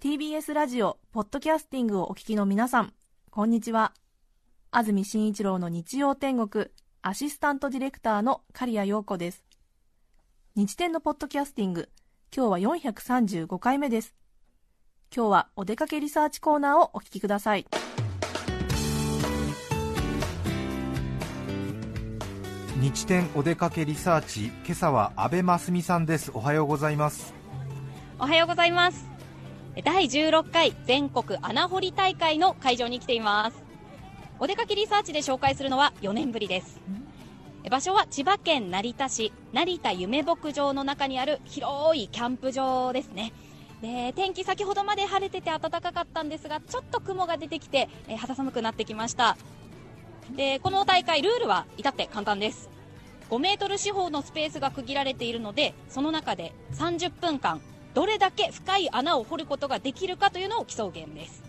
TBS ラジオポッドキャスティングをお聞きの皆さんこんにちは。安住紳一郎の日曜天国アシスタントディレクターの刈谷陽子です。日天のポッドキャスティング今日は435回目です。今日はお出かけリサーチコーナーをお聞きください。日天お出かけリサーチ今朝は安倍真澄さんです。おはようございます。おはようございます。第16回全国穴掘り大会の会場に来ています。お出かけリサーチで紹介するのは4年ぶりです。場所は千葉県成田市成田夢牧場の中にある広いキャンプ場ですね。で天気先ほどまで晴れてて暖かかったんですがちょっと雲が出てきて、え、肌寒くなってきました。でこの大会ルールは至って簡単です。5メートル四方のスペースが区切られているのでその中で30分間どれだけ深い穴を掘ることができるかというのを競うゲームです。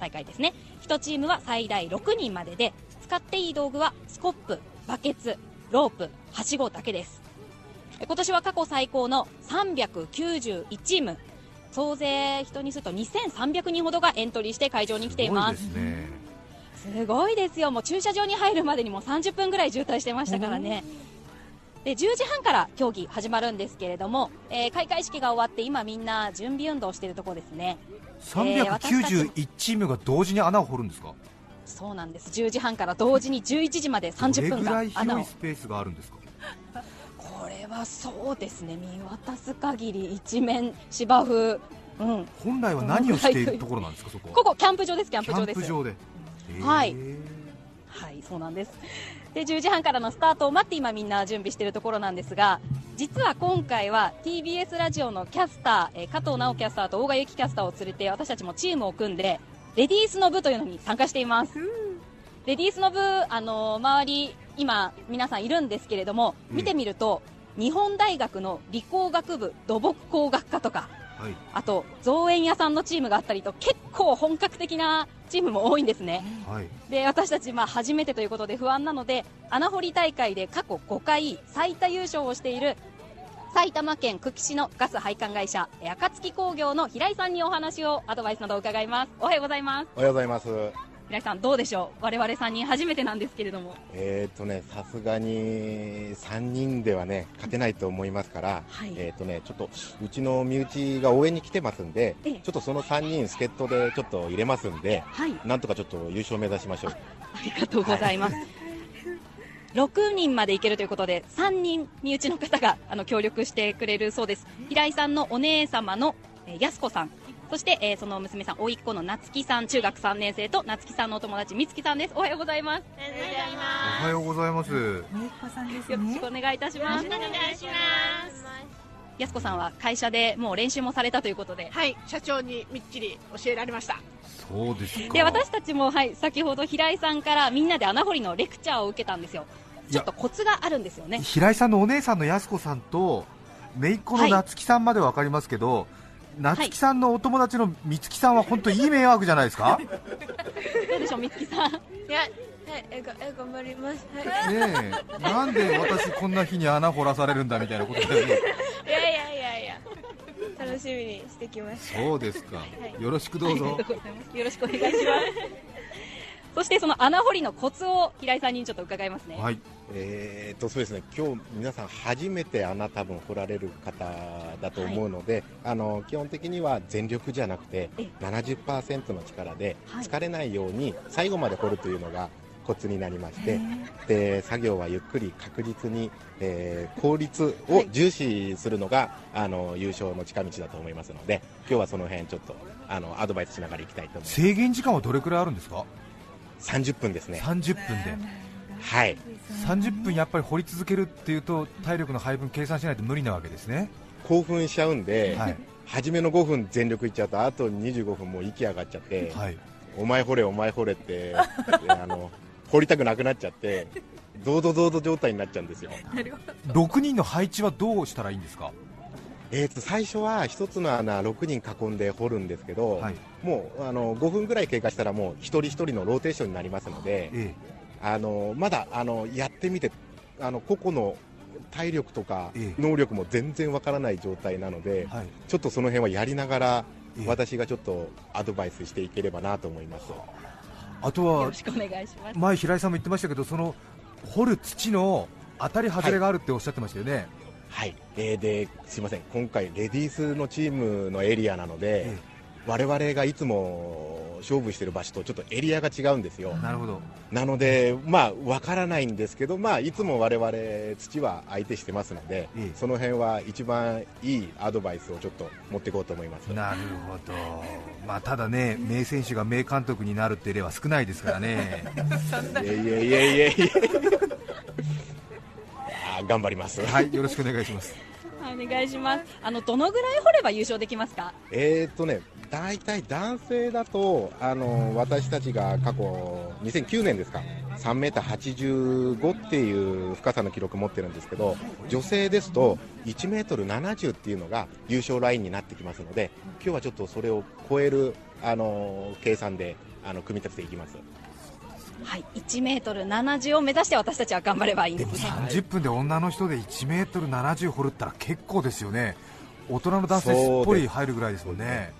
大会ですね。1チームは最大6人までで使っていい道具はスコップバケツロープはしごだけです。今年は過去最高の391チーム。総勢人にすると2300人ほどがエントリーして会場に来ています。すごいですよ。もう駐車場に入るまでにも30分ぐらい渋滞してましたからね、で10時半から競技始まるんですけれども、えー、開会式が終わって今みんな準備運動しているところですね。391チームが同時に穴を掘るんですか？そうなんです。10時半から同時に11時まで30分間穴を。スペースがあるんですか？これはそうですね。見渡す限り一面芝生、うん、本来は何をしているところなんですかそこここキャンプ場ですキャンプ場ですはい。はいそうなんです。で10時半からのスタートを待って今みんな準備しているところなんですが実は今回は TBS ラジオのキャスター、え加藤直キャスターと大賀由紀キャスターを連れて私たちもチームを組んでレディースの部というのに参加しています、レディースの部、あの周り今皆さんいるんですけれども見てみると、うん、日本大学の理工学部土木工学科とか、はい、あと造園屋さんのチームがあったりと結構本格的なチームも多いんですね、はい、で私たちまあ初めてということで不安なので穴掘り大会で過去5回最多優勝をしている埼玉県久喜市のガス配管会社暁工業の平井さんにお話をアドバイスなどを伺います。おはようございます。おはようございます平井さんどうでしょう？我々3人初めてなんですけれども。えっ、とねさすがに3人ではね勝てないと思いますから、はい、えっ、とねちょっとうちの身内が応援に来てますんで、ちょっとその3人助っ人でちょっと入れますんで、はい、なんとかちょっと優勝目指しましょう。ありがとうございます、はい6人までいけるということで3人身内の方があの協力してくれるそうです。平井さんのお姉様の、えー、安子さんそして、えー、その娘さん、甥っ子の夏希さん、中学3年生と夏希さんのお友達、美月さんです。おはようございます。おはようございます。甥っ子さんです、ね、よろしくお願いいたします。よろしくお願いします。安子さんは会社でもう練習もされたということで、はい、社長にみっちり教えられました。そうですで私たちも、はい、先ほど平井さんからみんなで穴掘りのレクチャーを受けたんですよ。ちょっとコツがあるんですよね平井さんのお姉さんの安子さんと姪っ子の夏希さんまで分かりますけど、はい、夏希さんのお友達の美月さんは本当いい迷惑じゃないですか？どうでしょう美月さんいやはい、えがえ頑張ります。はい、ねえ、なんで私こんな日に穴掘らされるんだみたいなことで。いやいやいやいや。楽しみにしてきました。そうですか。はい、よろしくどうぞ。よろしくお願いします。そしてその穴掘りのコツを平井さんにちょっと伺いますね。はい。えー、とそうですね。今日皆さん初めて穴多分掘られる方だと思うので、はい、あの基本的には全力じゃなくて70%の力で疲れないように最後まで掘るというのがコツになりましてで作業はゆっくり確実に、えー、効率を重視するのが、あの優勝の近道だと思いますので今日はその辺ちょっとあのアドバイスしながらいきたいと思います。制限時間はどれくらいあるんですか？30分ですね。30分ではい。30分やっぱり掘り続けるっていうと体力の配分計算しないと無理なわけですね。興奮しちゃうんで、はい、初めの5分全力いっちゃうとあと25分もう息上がっちゃって、はい、お前掘れお前掘れってあの掘りたくなくなっちゃってどうどどうど状態になっちゃうんですよ。6人の配置はどうしたらいいんですか？えー、と最初は1つの穴6人囲んで掘るんですけど、はい、もうあの5分ぐらい経過したらもう一人一人のローテーションになりますので、ええ、あのまだあのやってみてあの個々の体力とかええ。能力も全然わからない状態なので、はい。ちょっとその辺はやりながら、ええ。私がちょっとアドバイスしていければなと思います。よあとはろしくお願いします。前平井さんも言ってましたけどその掘る土の当たり外れがあるっておっしゃってましたよね、はい、えー、ですいません、今回、レディースのチームのエリアなので、え我々がいつも勝負してる場所とちょっとエリアが違うんですよ、なるほどなので、まあ、わからないんですけど、まあ、いつも我々土は相手してますので、ええその辺は一番いいアドバイスをちょっと持っていこうと思います。なるほど、まあ、ただね名選手が名監督になるって例は少ないですからねいえいえいえいえい頑張ります。はいよろしくお願いしますはいお願いします。あのどのぐらい掘れば優勝できますか？えーっとね、大体男性だと、あの私たちが過去、2009年ですか、3メーター85っていう深さの記録持ってるんですけど、女性ですと、1メートル70っていうのが優勝ラインになってきますので、今日はちょっとそれを超える、あの計算であの組み立てていきます。はい、1メートル70を目指して私たちは頑張ればいいんでですもね。30分で女の人で1メートル70掘るったら結構ですよね大人の男性すっぽり入るぐらいですもんね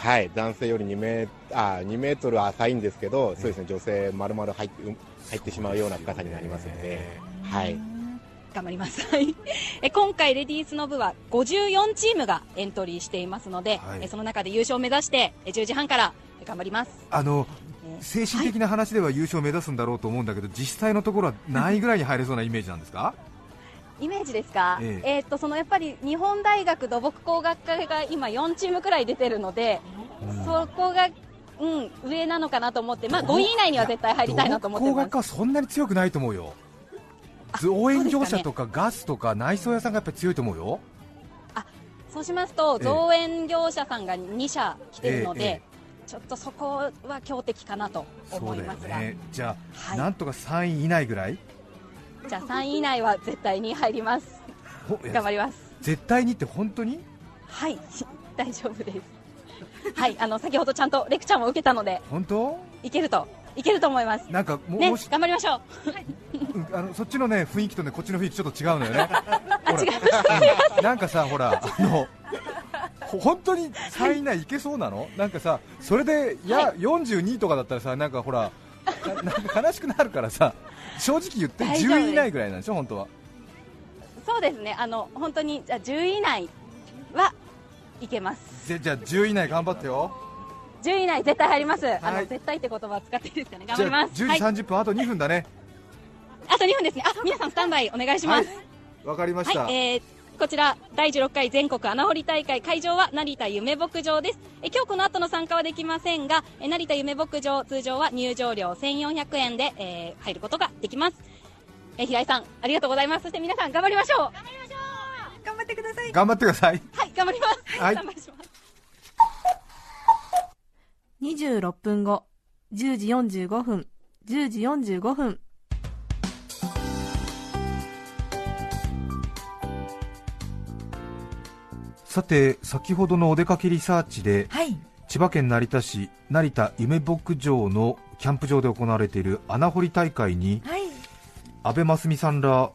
はい、男性より2メーあ2メートル浅いんですけど、そうですね、女性丸々入って入ってしまうような深さになりますので、はい。頑張ります。はい。え今回レディースの部は54チームがエントリーしていますので、はい。えその中で優勝を目指してえ10時半からえ頑張ります。あのえ精神的な話では優勝を目指すんだろうと思うんだけど、実際のところは何位ぐらいに入れそうなイメージなんですか？イメージですか、ええ。えーっとそのやっぱり日本大学土木工学科が今4チームくらい出てるので、そこが、うん、上なのかなと思って、まあ、5位以内には絶対入りたいなと思って工学ます。科はそんなに強くないと思うよ。造園業者とかガスとか内装屋さんがやっぱり強いと思うよ。そうしますと、ええ。造園業者さんが2社来てるので、ちょっとそこは強敵かなと思いますが、ね。じゃあ、はい。なんとか3位以内ぐらい？じゃあ3位以内は絶対に入ります。頑張ります。絶対にって本当に？はい、大丈夫です。はい、あの先ほどちゃんとレクチャーも受けたので、本当？いけると、いけると思います。なんかも,、ねもし、頑張りましょう。うんあのそっちのね雰囲気とねこっちの雰囲気ちょっと違うのよね あ、違。うんなんかさほらあのほ本当に3位以内いけそうなの？なんかさそれでいや、は42とかだったらさなんかほらななんか悲しくなるからさ正直言って大丈夫です10位以内ぐらいなんでしょ本当はそうですね、あの本当にじゃあ10位以内はいけます。ぜじゃあ10位以内頑張ってよ10位以内絶対入ります。あはいの絶対って言葉使っていいですかね。頑じゃあ張ります。10はい時。30分、あと2分だねあと2分ですね。あ、皆さんスタンバイお願いします。わかりました、はい、えーこちら第16回全国穴掘り大会会場は成田夢牧場です。え今日この後の参加はできませんがえ成田夢牧場通常は入場料1400円で、えー入ることができます。え平井さんありがとうございます。そして皆さん頑張りましょう。頑張りましょう。頑張ってください。頑張ってください。はい頑張ります。はい。頑張ります。26分後10時45分10時45分さて先ほどのお出かけリサーチではい。千葉県成田市成田夢牧場のキャンプ場で行われている穴掘り大会にはい。安倍真澄さんら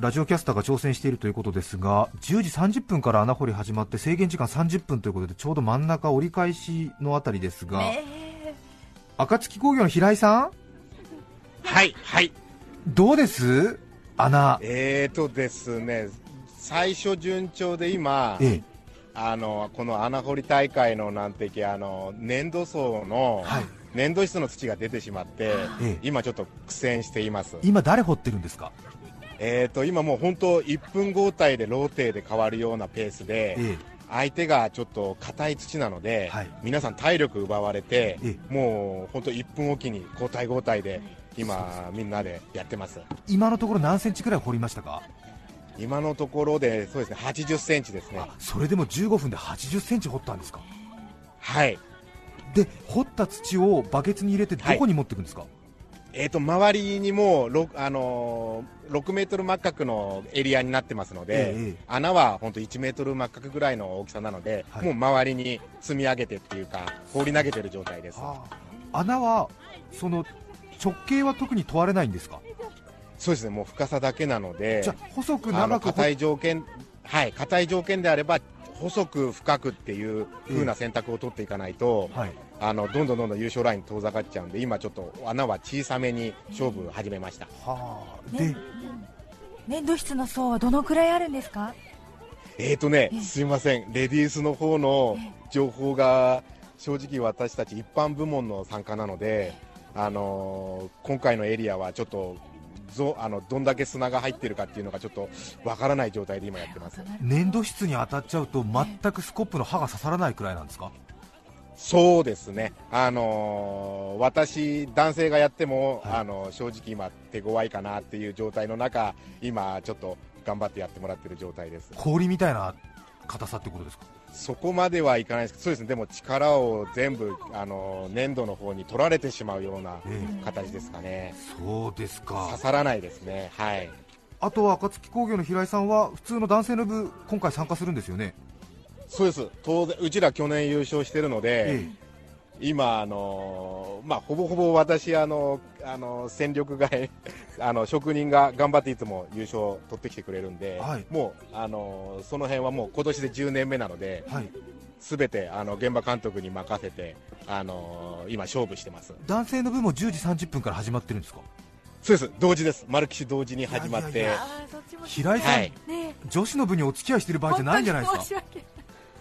ラジオキャスターが挑戦しているということですが10時30分から穴掘り始まって制限時間30分ということでちょうど真ん中折り返しのあたりですが、暁工業の平井さん？はい、はい。どうです？穴。えーとですね、最初順調で今、ええ。あの、この穴掘り大会のなんていうかあの、粘土層の、はい。粘土質の土が出てしまって、ええ。今ちょっと苦戦しています。今誰掘ってるんですか？えーと、今もう本当1分交代でローテで変わるようなペースで、え相手がちょっと硬い土なので、はい。皆さん体力奪われて、えもう本当1分おきに交代交代で今みんなでやってます。今のところ何センチくらい掘りましたか今のところでそうですね80センチですね。あそれでも15分で80センチ掘ったんですか？はい。で掘った土をバケツに入れてどこに持っていくんですか、えーと周りにも 6, あのー6メートル間隔のエリアになってますので、ええ穴は本当1メートル間隔ぐらいの大きさなので、はい。もう周りに積み上げてっていうか放り投げてる状態です。あ穴はその直径は特に問われないんですか？そうですねもう深さだけなのでじゃあ細く長く硬い条件はい硬い条件であれば細く深くっていう風な選択を取っていかないと、はい。あのどんどんどんどん優勝ライン遠ざかっちゃうんで今ちょっと穴は小さめに勝負始めました、はあ。ねで粘土質の層はどのくらいあるんですか？えーとねええ。すいません。レディースの方の情報が正直私たち一般部門の参加なので、あのー今回のエリアはちょっとぞあのどんだけ砂が入ってるかっていうのがちょっとわからない状態で今やってます。粘土質に当たっちゃうと全くスコップの刃が刺さらないくらいなんですか？そうですね、あのー私、男性がやっても、はい。あの正直今、手強いかなっていう状態の中、今、ちょっと頑張ってやってもらってる状態です。氷みたいな硬さってことですか？そこまではいかないです。けど、そうですね、でも力を全部、あの粘土の方に取られてしまうようなえ形ですかね、そうですか。刺さらないですね、はい、あとは暁工業の平井さんは普通の男性の部今回参加するんですよね。そうです、当然、うちら去年優勝してるので、え今、あのまあ、ほぼほぼ私、あのあの戦力外 あの職人が頑張っていつも優勝取ってきてくれるんで、はい。もう、あのその辺はもう今年で10年目なので、はい。すべてあの現場監督に任せて、あの今、勝負してます。男性の部も10時30分から始まってるんですか？そうです、同時です、丸岸同時に始まって、いやいやいや。平井さん、はい、ね。女子の部にお付き合いしてる場合じゃないんじゃないですか？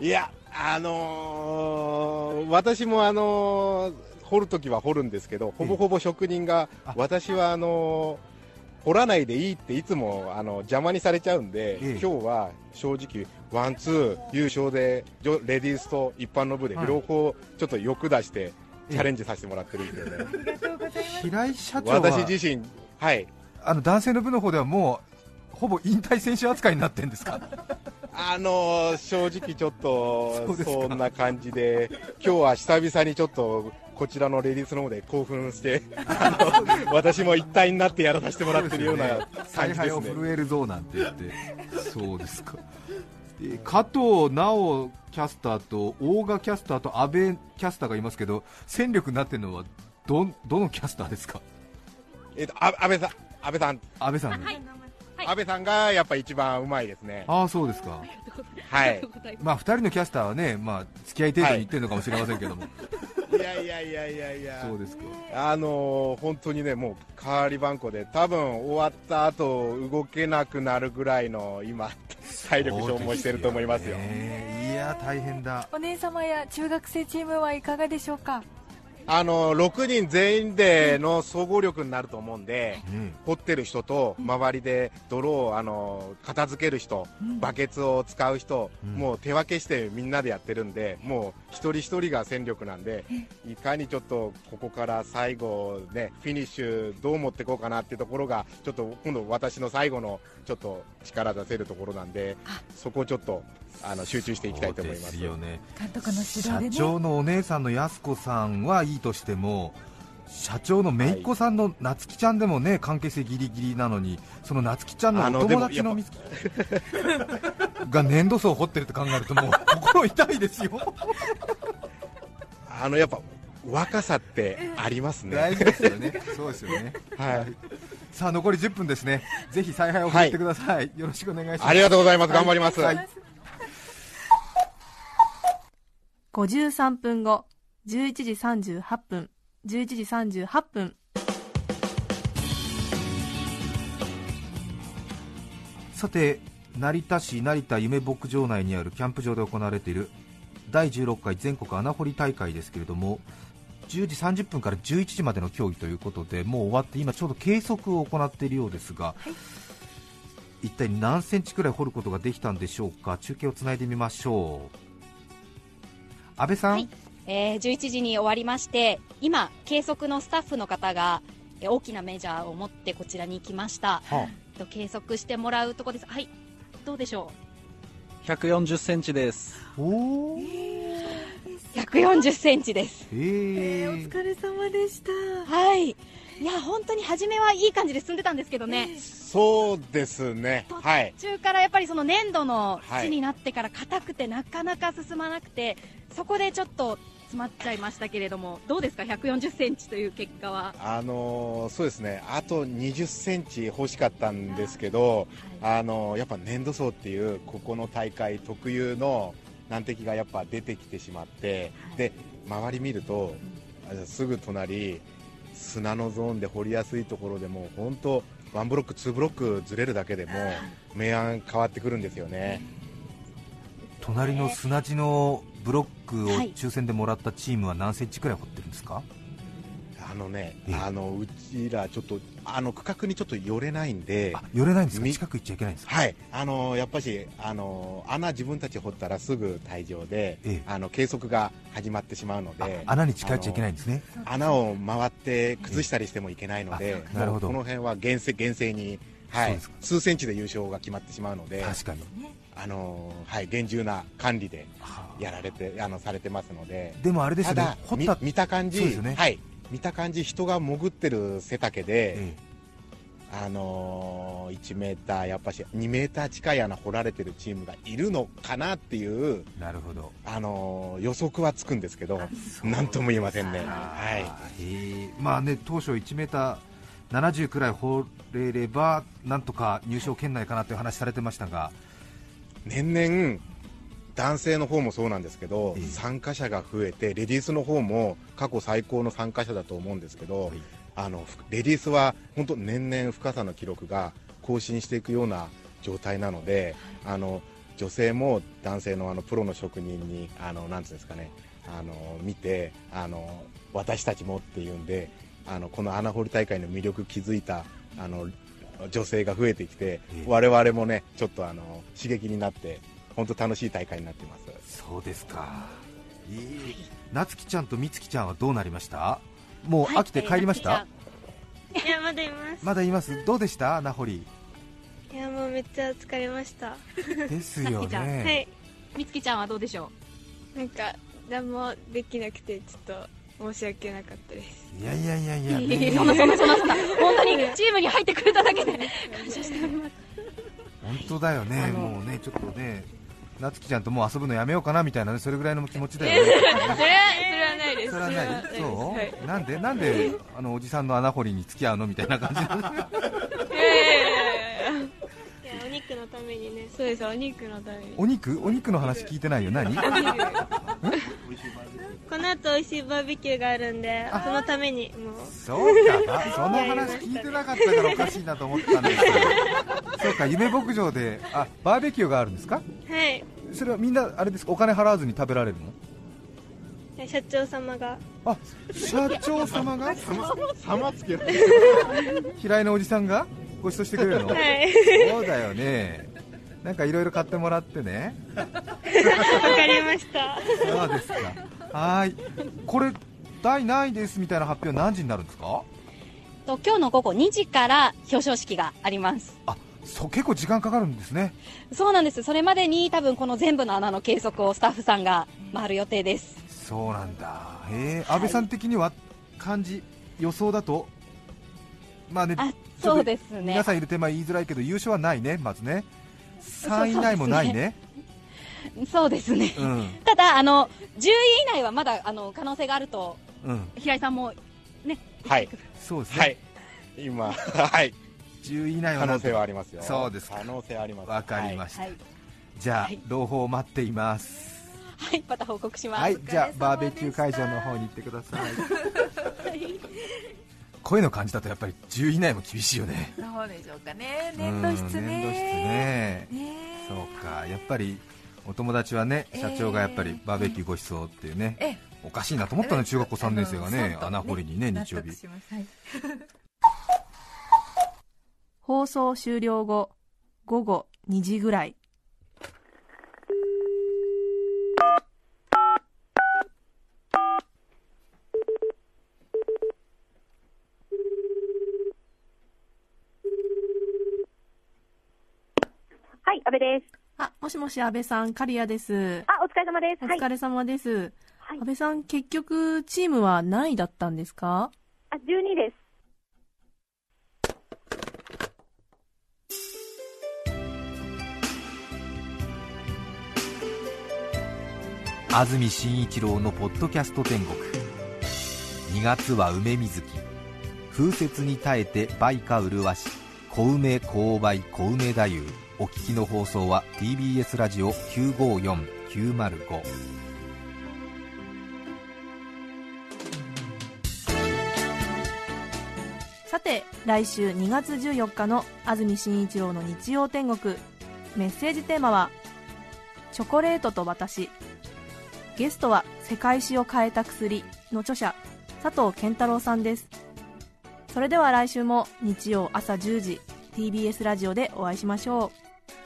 いや、あのー私も、あのー掘るときは掘るんですけど、ほぼほぼ職人があ、私はあのー掘らないでいいっていつもあの邪魔にされちゃうんで、ええ。今日は正直、ワン、ツー、優勝で、レディースと一般の部ではい。両方ちょっと欲出して、ええ。チャレンジさせてもらってるんですよね。ありがとうございます。平井社長は私自身、はい、あの男性の部の方ではもうほぼ引退選手扱いになってるんですか？あのー正直ちょっとそんな感じで、今日は久々にちょっとこちらのレディースの方で 興奮して、あの私も一体になってやらさせてもらってるような感じ采配をですね。震えるぞなんて言って。そうですか。えー加藤直キャスターと大賀キャスターと阿部キャスターがいますけど戦力になってるのはどどのキャスターですか？えっと、あ安倍さん、安倍さん、阿部さん、はい安倍さんがやっぱ一番うまいですね。ああそうですか。はい。まあ2人のキャスターはねまあ付き合い程度に言ってるのかもしれませんけども、いやいやいやいやいや。そうですか。あのー本当にね、もう代わり番号で、多分終わった後動けなくなるぐらいの今、体力消耗してると思いますよ。ね。いや大変だ。お姉様や中学生チームはいかがでしょうか？あの6人全員での総合力になると思うんで、ね掘ってる人と周りで泥をあの片付ける人、バケツを使う人、うん。もう手分けしてみんなでやってるんで、もう一人一人が戦力なんで、いかにちょっとここから最後、ね、フィニッシュどう持っていこうかなっていうところが、ちょっと今度、私の最後のちょっと力出せるところなんで、そこをちょっとあの集中していきたいと思います。よね。監督の指社導でね。長のお姉さんのやす子さんはいいとしても社長のめいっ子さんのなつきちゃんでもね関係性ギリギリなのにそのなつきちゃんのお友達のでもみつきが粘土層を掘ってるって考えるともう 心痛いですよ。あのやっぱ若さってありますね。大事ですよね。そうですよね。はい。さあ残り10分ですね。ぜひ采配を振ってください、よろしくお願いします。ありがとうございます。頑張ります。はい53分後11時38分11時38分。さて成田市成田夢牧場内にあるキャンプ場で行われている第16回全国穴掘り大会ですけれども10時30分から11時までの競技ということでもう終わって今ちょうど計測を行っているようですが、一体何センチくらい掘ることができたんでしょうか？中継をつないでみましょう安倍さん、はい。えー11時に終わりまして今計測のスタッフの方がえー大きなメジャーを持ってこちらに来ました。はと計測してもらうとこです。はい。どうでしょ140センチです。あ、おー。う140センチです。へえーおー疲れ様でした。はい。いや本当に初めはいい感じで進んでたんですけどねそうですね。はい。途中からやっぱりその粘土のはい土になってから硬くてなかなか進まなくて、そこでちょっと詰まっちゃいましたけれども、どうですか、140センチという結果は。あのーそうですね、あと20センチ欲しかったんですけど、あのーやっぱ粘土層っていう、ここの大会特有の難敵がやっぱ出てきてしまって、で周り見ると、あすぐ隣、砂のゾーンで掘りやすいところでも、本当、ワンブロック、ツーブロックずれるだけでも、明暗変わってくるんですよね。隣の砂地のブロックをはい。抽選でもらったチームは何センチくらい掘ってるんですか、あのね、ええ。あのうちらちょっとあの区画にちょっと寄れないんで、あ寄れないんですか？み近く行っちゃいけないんですか？はい、あのやっぱしあの穴自分たち掘ったらすぐ退場で、ええ。あの計測が始まってしまうのあで、穴に近寄っちゃいけないんですね。穴を回って崩したりしてもいけないので、あなるほど。この辺は厳正厳正に、はい。数センチで優勝が決まってしまうので、確かに。あのはい、厳重な管理ではあ。やられてあのされてますので、でもあれですね。見た感じ、そうですよね。はい、見た感じ人が潜ってる背丈で。えあのー、1メーター、やっぱし2メーター近い穴掘られてるチームがいるのかなっていう、えなるほど。あのー予測はつくんですけど、なんとも言えませんね。あはーへえまあね当初1メーター70くらい掘れればなんとか入賞圏内かなという話されてましたが、い、年々、男性の方もそうなんですけど、ええ。参加者が増えて、レディースの方も過去最高の参加者だと思うんですけど、はい。あのふレディースは本当、年々深さの記録が更新していくような状態なので、あの女性も男性のあのプロの職人に、あのなんつうんですかね、あの見てあの、私たちもっていうんで、あのこの穴掘り大会の魅力気づいたあの女性が増えてきて、ええ。我々もね、ちょっとあの刺激になって、本当楽しい大会になってます。そうですか、ええ夏希ちゃんと美月ちゃんはどうなりました？もう飽きて帰りました、いや、まだいます。まだいます？どうでした？穴掘りいや、もうめっちゃ疲れました。ですよ夏希ちゃん。はねい。みつきちゃんはどうでしょなんか、何もできなくて、ちょっと申し訳なかったです。いやいやいやいや、う、ねそんなそんなそんなそんな、本当にチームに入ってくれただけで感謝しております。本当だよね。もうねちょっとね夏希ちゃんともう遊ぶのやめようかなみたいなねそれぐらいの気持ちだよね それは、それはないです。それはないそう、はい。なんでなんであのおじさんの穴掘りに付き合うのみたいな感じお肉の？ためにね。そうです、お肉のために。お肉？お肉の話聞いてないよ何？この後美味しいバーベキューがあるんで、そのためにもう。そうかな。その話聞いてなかったからおかしいなと思ったんですけど。そうか夢牧場であバーベキューがあるんですか？はい。それはみんなあれですか？お金払わずに食べられるの？社長様が。あ社長様が？様つけ平井のおじさんが？ご馳走してくれるの？はい。そうだよね。なんかいろいろ買ってもらってね。わかりました。そうですかはーいこれ第何位ですみたいな発表何時になるんですか？と今日の午後2時から表彰式があります。あそう結構時間かかるんですねそうなんです。それまでに多分この全部の穴の計測をスタッフさんが回る予定です。そうなんだへえ安倍さん的には漢字予想だとまあねそうですね皆。さんいる手前言いづらいけど優勝はないねまずね3位以内もないねそうですね。うん。ただ、あの、10位以内はまだ、あの、可能性があると、うん。平井さんも、ね、はい、そうですね、はい、今、はい、10位以内は可能性はありますよ。そうですか。可能性あります。わかりました、はい。じゃあ、はい。朗報を待っています。はい、また報告します。はい。じゃあバーベキュー会場の方に行ってください。声の感じだとやっぱり10位以内も厳しいよね。そうでしょうかね。粘土質ねうん粘土質ね。ねそうか。やっぱりお友達はね社長がやっぱりバーベキューご馳走っていうね、ええ。おかしいなと思ったの中学校3年生がね穴掘りにね納日曜日。放送終了後午後2時ぐらい。はい、安倍です。あもしもし安倍さん刈谷です。あ、お疲れ様です。はい。お疲れ様です、はい。安倍さん結局チームは何位だったんですか？あ、12です。安住紳一郎のポッドキャスト天国。2月は梅水木。風雪に耐えて梅花麗し小梅勾梅小梅太夫お聞きの放送は TBS ラジオ954905さて来週2月14日の安住紳一郎の日曜天国。メッセージテーマは「チョコレートと私」ゲストは「世界史を変えた薬」の著者佐藤健太郎さんです。それでは来週も日曜朝10時 TBS ラジオでお会いしましょう。